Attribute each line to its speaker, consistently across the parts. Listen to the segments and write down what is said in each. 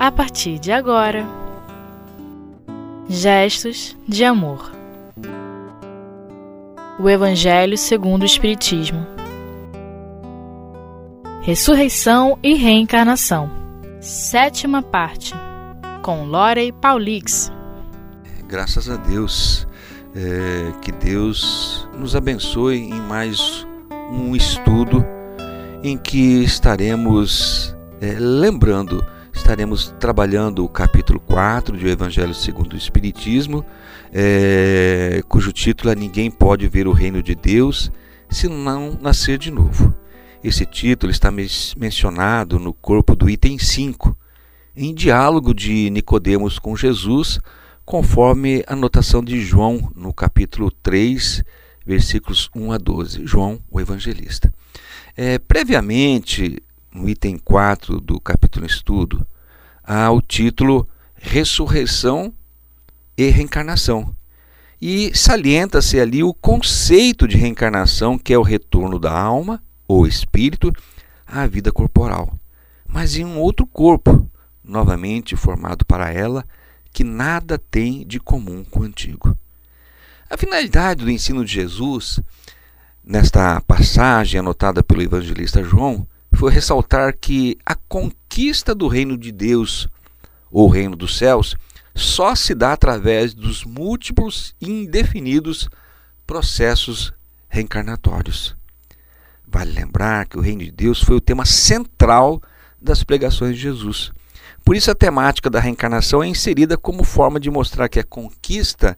Speaker 1: a partir de agora. Gestos de amor. O Evangelho segundo o Espiritismo. Ressurreição e reencarnação. Sétima parte. Com Lorey Paulix.
Speaker 2: Graças a Deus. É, que Deus nos abençoe em mais um estudo em que estaremos é, lembrando, estaremos trabalhando o capítulo 4 do Evangelho segundo o Espiritismo, é, cujo título é Ninguém pode ver o reino de Deus se não nascer de novo. Esse título está mencionado no corpo do item 5, em diálogo de Nicodemos com Jesus, conforme a anotação de João no capítulo 3, versículos 1 a 12. João, o evangelista. É, previamente, no item 4 do capítulo estudo, há o título Ressurreição e Reencarnação. E salienta-se ali o conceito de reencarnação, que é o retorno da alma ou espírito à vida corporal, mas em um outro corpo, novamente formado para ela, que nada tem de comum com o antigo. A finalidade do ensino de Jesus, nesta passagem anotada pelo evangelista João, foi ressaltar que a conquista do reino de Deus, ou reino dos céus, só se dá através dos múltiplos e indefinidos processos reencarnatórios. Vale lembrar que o reino de Deus foi o tema central das pregações de Jesus. Por isso, a temática da reencarnação é inserida como forma de mostrar que a conquista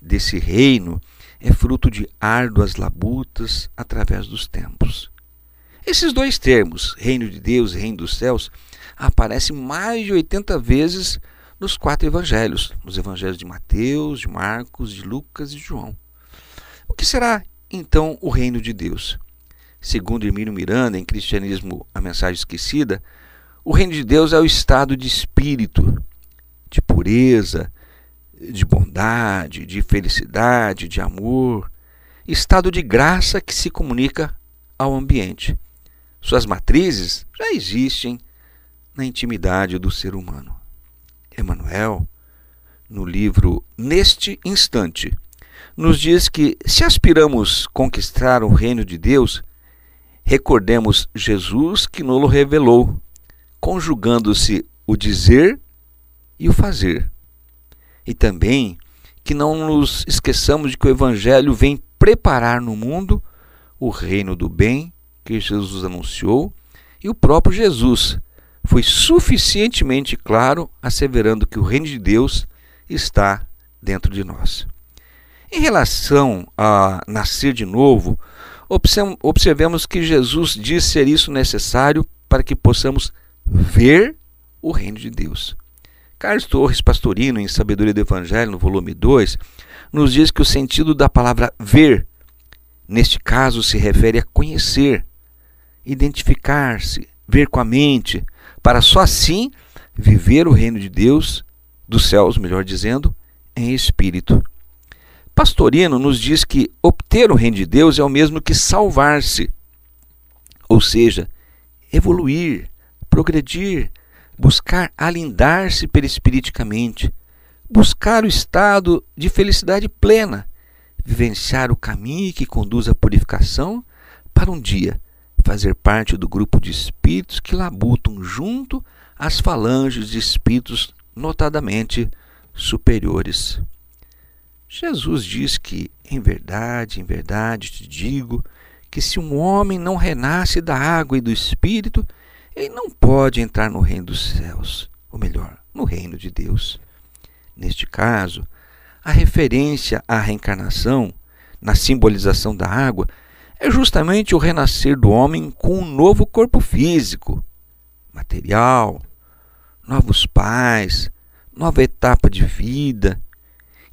Speaker 2: desse reino é fruto de árduas labutas através dos tempos. Esses dois termos, reino de Deus e reino dos céus, aparecem mais de 80 vezes nos quatro evangelhos, nos evangelhos de Mateus, de Marcos, de Lucas e de João. O que será então o reino de Deus? Segundo Hermínio Miranda, em Cristianismo, a mensagem esquecida, o reino de Deus é o estado de espírito, de pureza, de bondade, de felicidade, de amor, estado de graça que se comunica ao ambiente. Suas matrizes já existem na intimidade do ser humano. Emmanuel, no livro Neste Instante, nos diz que se aspiramos conquistar o reino de Deus, recordemos Jesus que nos revelou, conjugando-se o dizer e o fazer. E também que não nos esqueçamos de que o Evangelho vem preparar no mundo o reino do bem que Jesus anunciou e o próprio Jesus foi suficientemente claro asseverando que o reino de Deus está dentro de nós. Em relação a nascer de novo, observemos que Jesus diz ser isso necessário para que possamos ver o reino de Deus. Carlos Torres Pastorino, em Sabedoria do Evangelho, no volume 2, nos diz que o sentido da palavra ver, neste caso, se refere a conhecer, identificar-se, ver com a mente, para só assim viver o reino de Deus, dos céus, melhor dizendo, em espírito. Pastorino nos diz que obter o reino de Deus é o mesmo que salvar-se, ou seja, evoluir, progredir, buscar alindar-se perispiriticamente, buscar o estado de felicidade plena, vivenciar o caminho que conduz à purificação para um dia fazer parte do grupo de espíritos que labutam junto às falanges de espíritos notadamente superiores. Jesus diz que, em verdade, em verdade te digo, que se um homem não renasce da água e do espírito, ele não pode entrar no reino dos céus, ou melhor, no reino de Deus. Neste caso, a referência à reencarnação, na simbolização da água, é justamente o renascer do homem com um novo corpo físico, material, novos pais, nova etapa de vida.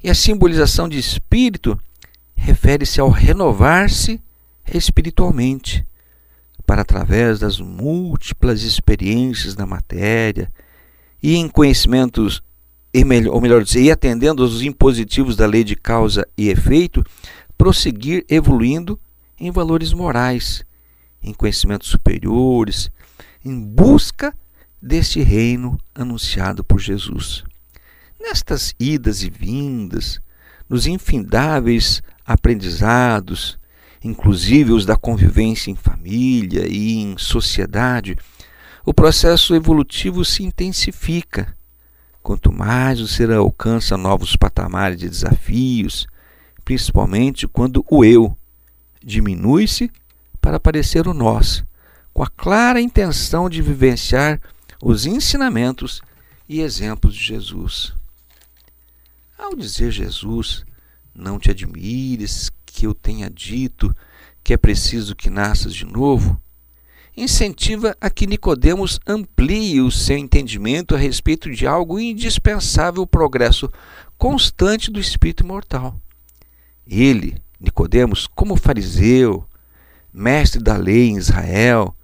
Speaker 2: E a simbolização de espírito refere-se ao renovar-se espiritualmente, para através das múltiplas experiências na matéria e em conhecimentos, ou melhor dizer, e atendendo aos impositivos da lei de causa e efeito, prosseguir evoluindo em valores morais, em conhecimentos superiores, em busca deste reino anunciado por Jesus. Nestas idas e vindas, nos infindáveis aprendizados, inclusive os da convivência em família e em sociedade, o processo evolutivo se intensifica. Quanto mais o ser alcança novos patamares de desafios, principalmente quando o eu diminui-se para aparecer o nós, com a clara intenção de vivenciar os ensinamentos e exemplos de Jesus. Ao dizer Jesus, não te admires que eu tenha dito que é preciso que nasças de novo, incentiva a que Nicodemos amplie o seu entendimento a respeito de algo indispensável o progresso constante do espírito imortal. Ele, Nicodemos, como fariseu, mestre da lei em Israel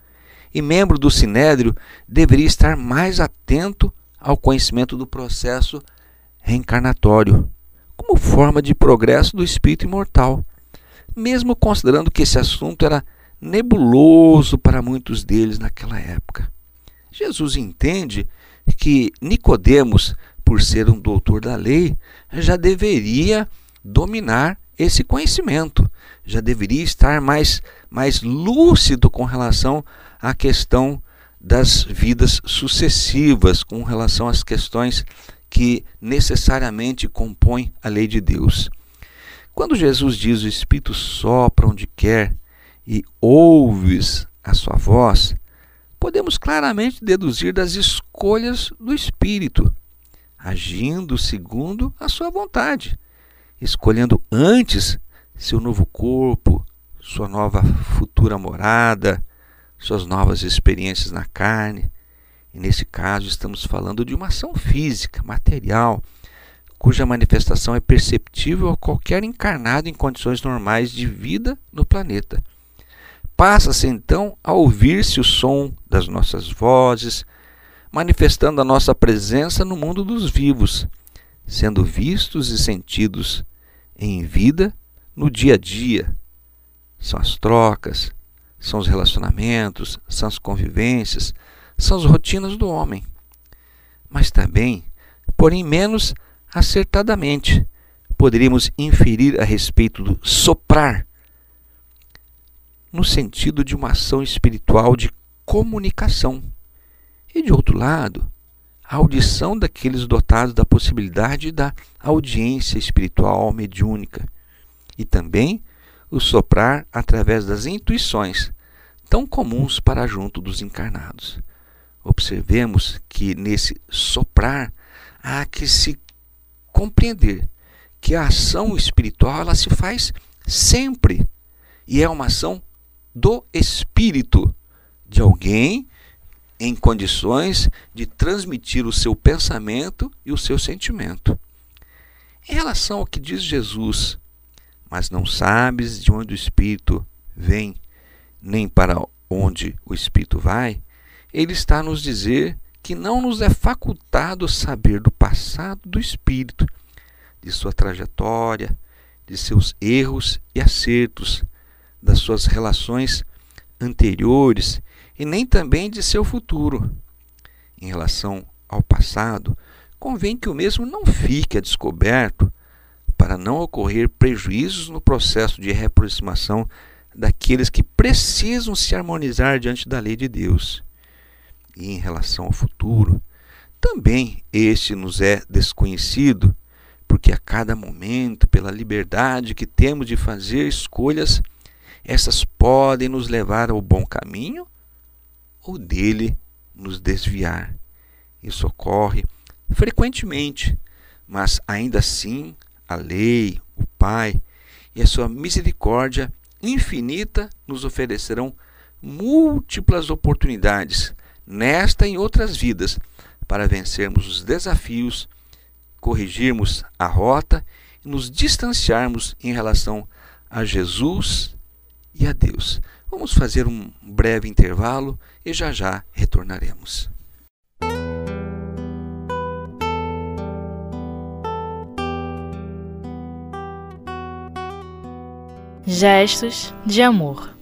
Speaker 2: e membro do sinédrio, deveria estar mais atento ao conhecimento do processo reencarnatório, como forma de progresso do espírito imortal, mesmo considerando que esse assunto era nebuloso para muitos deles naquela época. Jesus entende que Nicodemos, por ser um doutor da lei, já deveria dominar esse conhecimento, já deveria estar mais, mais lúcido com relação à questão das vidas sucessivas, com relação às questões que necessariamente compõem a lei de Deus. Quando Jesus diz o Espírito sopra onde quer e ouves a sua voz, podemos claramente deduzir das escolhas do Espírito, agindo segundo a sua vontade, escolhendo antes seu novo corpo, sua nova futura morada, suas novas experiências na carne. E nesse caso, estamos falando de uma ação física, material, cuja manifestação é perceptível a qualquer encarnado em condições normais de vida no planeta. Passa-se então a ouvir-se o som das nossas vozes, manifestando a nossa presença no mundo dos vivos, sendo vistos e sentidos em vida no dia a dia. São as trocas, são os relacionamentos, são as convivências, são as rotinas do homem. Mas também, porém menos acertadamente, poderíamos inferir a respeito do soprar no sentido de uma ação espiritual de comunicação. E de outro lado, a audição daqueles dotados da possibilidade da audiência espiritual mediúnica. E também o soprar através das intuições, tão comuns para junto dos encarnados. Observemos que nesse soprar há que se compreender que a ação espiritual ela se faz sempre e é uma ação do espírito de alguém em condições de transmitir o seu pensamento e o seu sentimento. Em relação ao que diz Jesus, mas não sabes de onde o espírito vem, nem para onde o espírito vai, ele está a nos dizer que não nos é facultado saber do passado do espírito, de sua trajetória, de seus erros e acertos, das suas relações anteriores e nem também de seu futuro. Em relação ao passado, convém que o mesmo não fique a descoberto para não ocorrer prejuízos no processo de reaproximação daqueles que precisam se harmonizar diante da lei de Deus. E em relação ao futuro, também este nos é desconhecido, porque a cada momento, pela liberdade que temos de fazer escolhas, essas podem nos levar ao bom caminho ou dele nos desviar. Isso ocorre frequentemente, mas ainda assim a lei, o Pai e a sua misericórdia infinita nos oferecerão múltiplas oportunidades nesta e em outras vidas para vencermos os desafios, corrigirmos a rota e nos distanciarmos em relação a Jesus e a Deus. Vamos fazer um breve intervalo e já já retornaremos.
Speaker 1: Gestos de amor.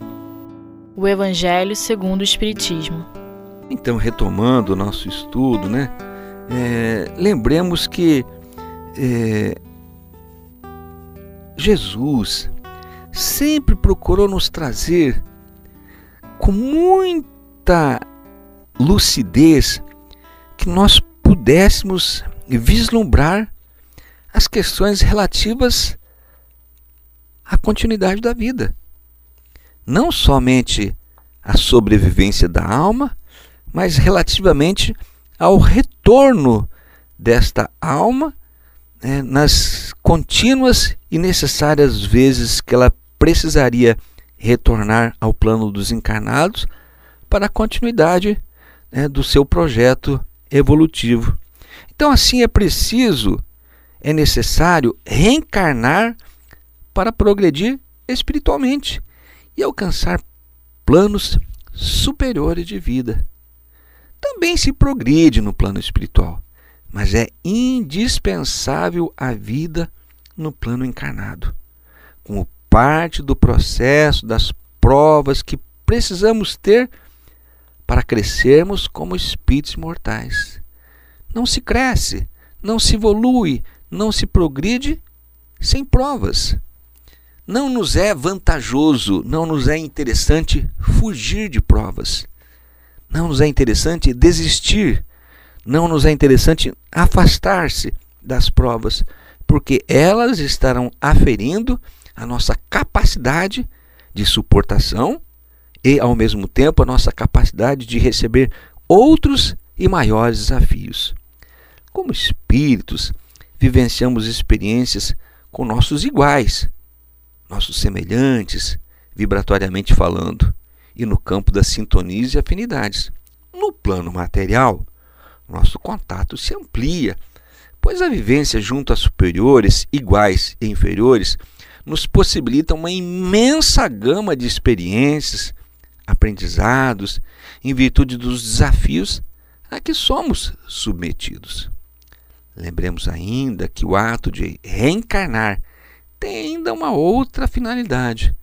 Speaker 1: O Evangelho segundo o Espiritismo.
Speaker 2: Então, retomando o nosso estudo, né? É, lembremos que é, Jesus sempre procurou nos trazer com muita lucidez que nós pudéssemos vislumbrar as questões relativas à continuidade da vida. Não somente a sobrevivência da alma, mas relativamente ao retorno desta alma né, nas contínuas e necessárias vezes que ela precisaria retornar ao plano dos encarnados para a continuidade né, do seu projeto evolutivo. Então, assim, é preciso, é necessário reencarnar para progredir espiritualmente e alcançar planos superiores de vida. Também se progride no plano espiritual, mas é indispensável a vida no plano encarnado, como parte do processo das provas que precisamos ter para crescermos como espíritos mortais. Não se cresce, não se evolui, não se progride sem provas. Não nos é vantajoso, não nos é interessante fugir de provas. Não nos é interessante desistir. Não nos é interessante afastar-se das provas, porque elas estarão aferindo a nossa capacidade de suportação e, ao mesmo tempo, a nossa capacidade de receber outros e maiores desafios. Como espíritos, vivenciamos experiências com nossos iguais, nossos semelhantes, vibratoriamente falando, e no campo das sintonias e afinidades. No plano material, nosso contato se amplia, pois a vivência junto a superiores, iguais e inferiores nos possibilita uma imensa gama de experiências, aprendizados em virtude dos desafios a que somos submetidos. Lembremos ainda que o ato de reencarnar tem ainda uma outra finalidade,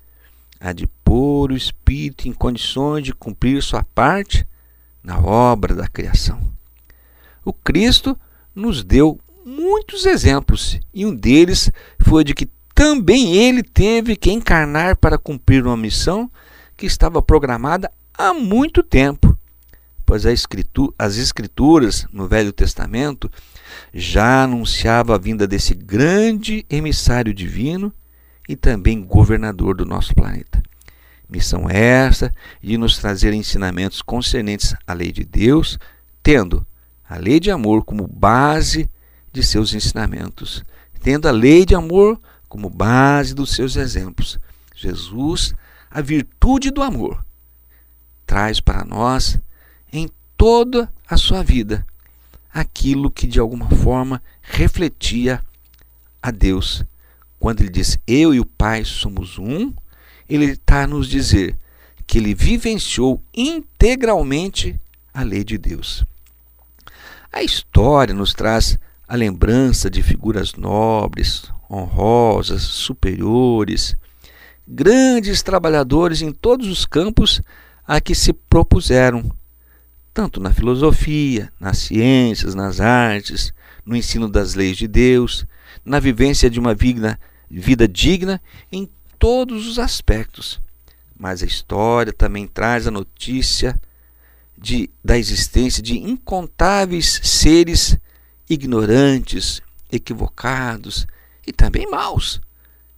Speaker 2: a de pôr o espírito em condições de cumprir sua parte na obra da criação. O Cristo nos deu muitos exemplos e um deles foi de que também ele teve que encarnar para cumprir uma missão que estava programada há muito tempo, pois as Escrituras no Velho Testamento já anunciavam a vinda desse grande emissário divino e também governador do nosso planeta. Missão essa de nos trazer ensinamentos concernentes à lei de Deus, tendo a lei de amor como base de seus ensinamentos, tendo a lei de amor como base dos seus exemplos. Jesus a virtude do amor. Traz para nós, em toda a sua vida, aquilo que de alguma forma refletia a Deus. Quando ele diz eu e o Pai somos um, ele está a nos dizer que ele vivenciou integralmente a lei de Deus. A história nos traz a lembrança de figuras nobres, honrosas, superiores, grandes trabalhadores em todos os campos a que se propuseram, tanto na filosofia, nas ciências, nas artes, no ensino das leis de Deus, na vivência de uma vida, vida digna em todos os aspectos. Mas a história também traz a notícia de, da existência de incontáveis seres ignorantes, equivocados e também maus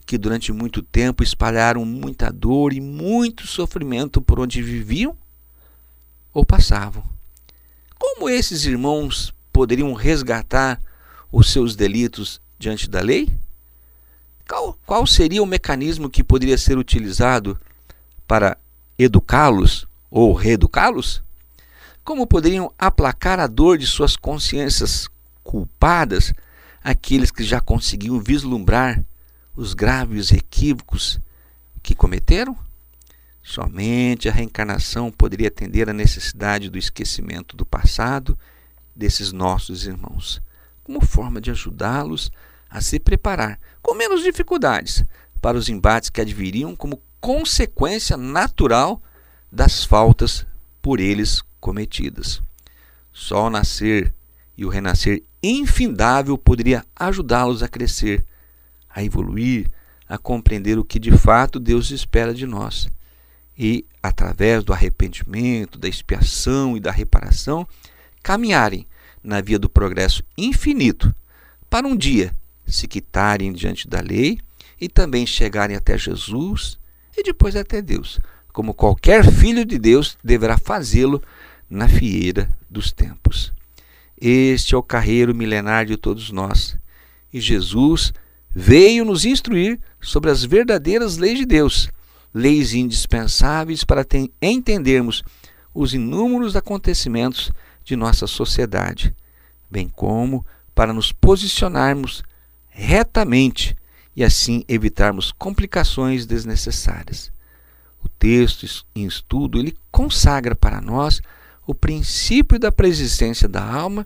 Speaker 2: que durante muito tempo espalharam muita dor e muito sofrimento por onde viviam ou passavam. Como esses irmãos poderiam resgatar os seus delitos diante da lei? Qual, qual seria o mecanismo que poderia ser utilizado para educá-los ou reeducá-los? Como poderiam aplacar a dor de suas consciências culpadas aqueles que já conseguiam vislumbrar os graves equívocos que cometeram? Somente a reencarnação poderia atender à necessidade do esquecimento do passado desses nossos irmãos, como forma de ajudá-los a se preparar com menos dificuldades para os embates que adviriam como consequência natural das faltas por eles cometidas. Só o nascer e o renascer infindável poderia ajudá-los a crescer, a evoluir, a compreender o que de fato Deus espera de nós. E, através do arrependimento, da expiação e da reparação, caminharem na via do progresso infinito, para um dia se quitarem diante da lei e também chegarem até Jesus e depois até Deus, como qualquer filho de Deus deverá fazê-lo na fieira dos tempos. Este é o carreiro milenar de todos nós. E Jesus veio nos instruir sobre as verdadeiras leis de Deus, leis indispensáveis para entendermos os inúmeros acontecimentos de nossa sociedade, bem como para nos posicionarmos retamente e assim evitarmos complicações desnecessárias. O texto em estudo ele consagra para nós o princípio da preexistência da alma,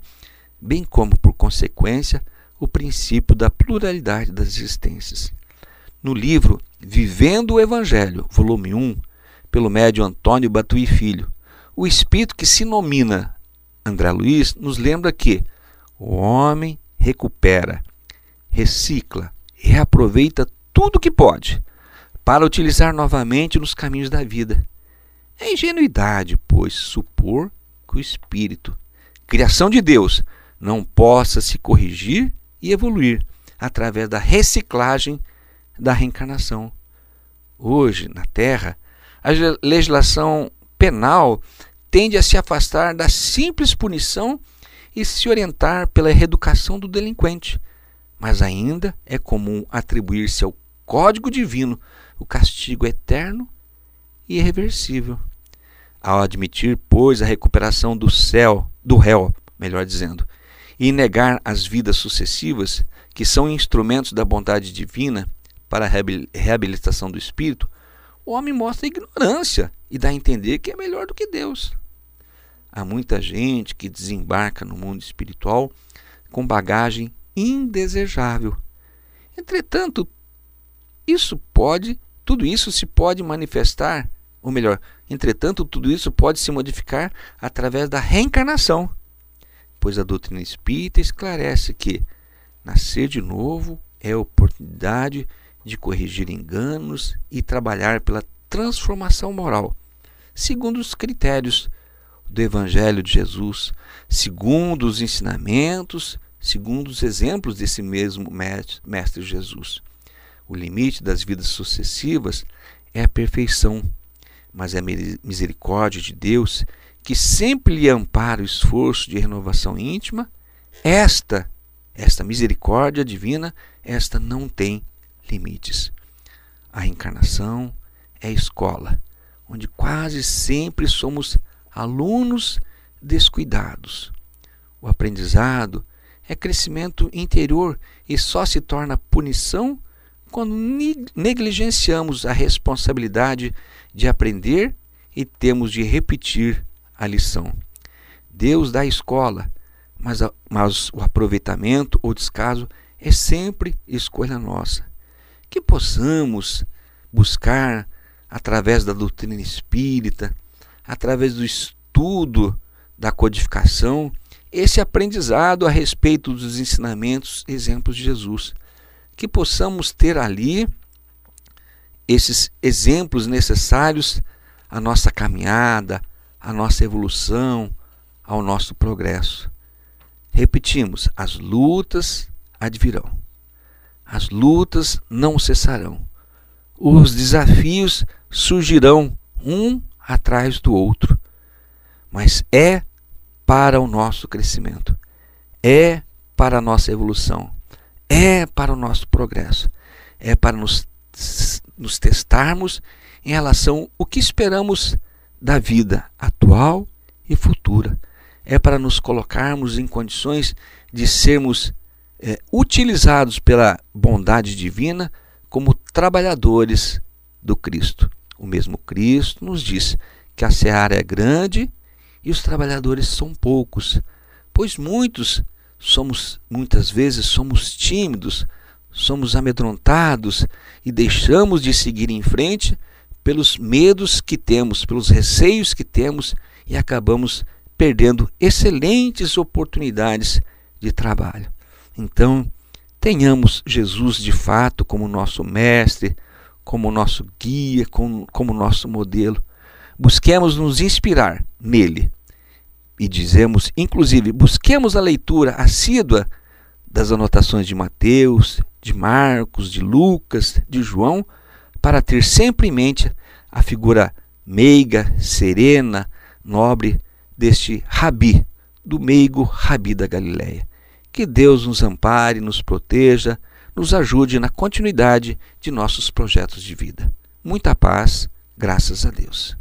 Speaker 2: bem como, por consequência, o princípio da pluralidade das existências. No livro Vivendo o Evangelho, volume 1, pelo médio Antônio Batuí Filho, o espírito que se nomina André Luiz nos lembra que o homem recupera, recicla, reaproveita tudo que pode para utilizar novamente nos caminhos da vida. É ingenuidade, pois, supor que o espírito, criação de Deus, não possa se corrigir e evoluir através da reciclagem da reencarnação. Hoje, na Terra, a legislação penal tende a se afastar da simples punição e se orientar pela reeducação do delinquente, mas ainda é comum atribuir-se ao código divino o castigo eterno e irreversível. Ao admitir, pois, a recuperação do céu, do réu, melhor dizendo, e negar as vidas sucessivas, que são instrumentos da bondade divina para a reabilitação do espírito, o homem mostra ignorância e dá a entender que é melhor do que Deus. Há muita gente que desembarca no mundo espiritual com bagagem indesejável. Entretanto, isso pode, tudo isso se pode manifestar, ou melhor, entretanto, tudo isso pode se modificar através da reencarnação, pois a doutrina espírita esclarece que nascer de novo é oportunidade de corrigir enganos e trabalhar pela transformação moral, segundo os critérios do Evangelho de Jesus, segundo os ensinamentos segundo os exemplos desse mesmo Mestre Jesus. O limite das vidas sucessivas é a perfeição, mas é a misericórdia de Deus que sempre lhe ampara o esforço de renovação íntima. Esta, esta misericórdia divina, esta não tem limites. A reencarnação é a escola, onde quase sempre somos alunos descuidados. O aprendizado é crescimento interior e só se torna punição quando negligenciamos a responsabilidade de aprender e temos de repetir a lição. Deus dá a escola, mas, a, mas o aproveitamento ou descaso é sempre escolha nossa. Que possamos buscar, através da doutrina espírita, através do estudo da codificação, esse aprendizado a respeito dos ensinamentos, exemplos de Jesus. Que possamos ter ali esses exemplos necessários à nossa caminhada, à nossa evolução, ao nosso progresso. Repetimos: as lutas advirão, as lutas não cessarão, os desafios surgirão um atrás do outro, mas é para o nosso crescimento, é para a nossa evolução, é para o nosso progresso, é para nos, nos testarmos em relação ao que esperamos da vida atual e futura. É para nos colocarmos em condições de sermos é, utilizados pela bondade divina como trabalhadores do Cristo. O mesmo Cristo nos diz que a seara é grande e os trabalhadores são poucos, pois muitos somos muitas vezes somos tímidos, somos amedrontados e deixamos de seguir em frente pelos medos que temos, pelos receios que temos e acabamos perdendo excelentes oportunidades de trabalho. Então, tenhamos Jesus de fato como nosso mestre, como nosso guia, como, como nosso modelo. Busquemos nos inspirar nele. E dizemos, inclusive, busquemos a leitura assídua das anotações de Mateus, de Marcos, de Lucas, de João, para ter sempre em mente a figura meiga, serena, nobre deste rabi, do meigo rabi da Galileia. Que Deus nos ampare, nos proteja, nos ajude na continuidade de nossos projetos de vida. Muita paz, graças a Deus.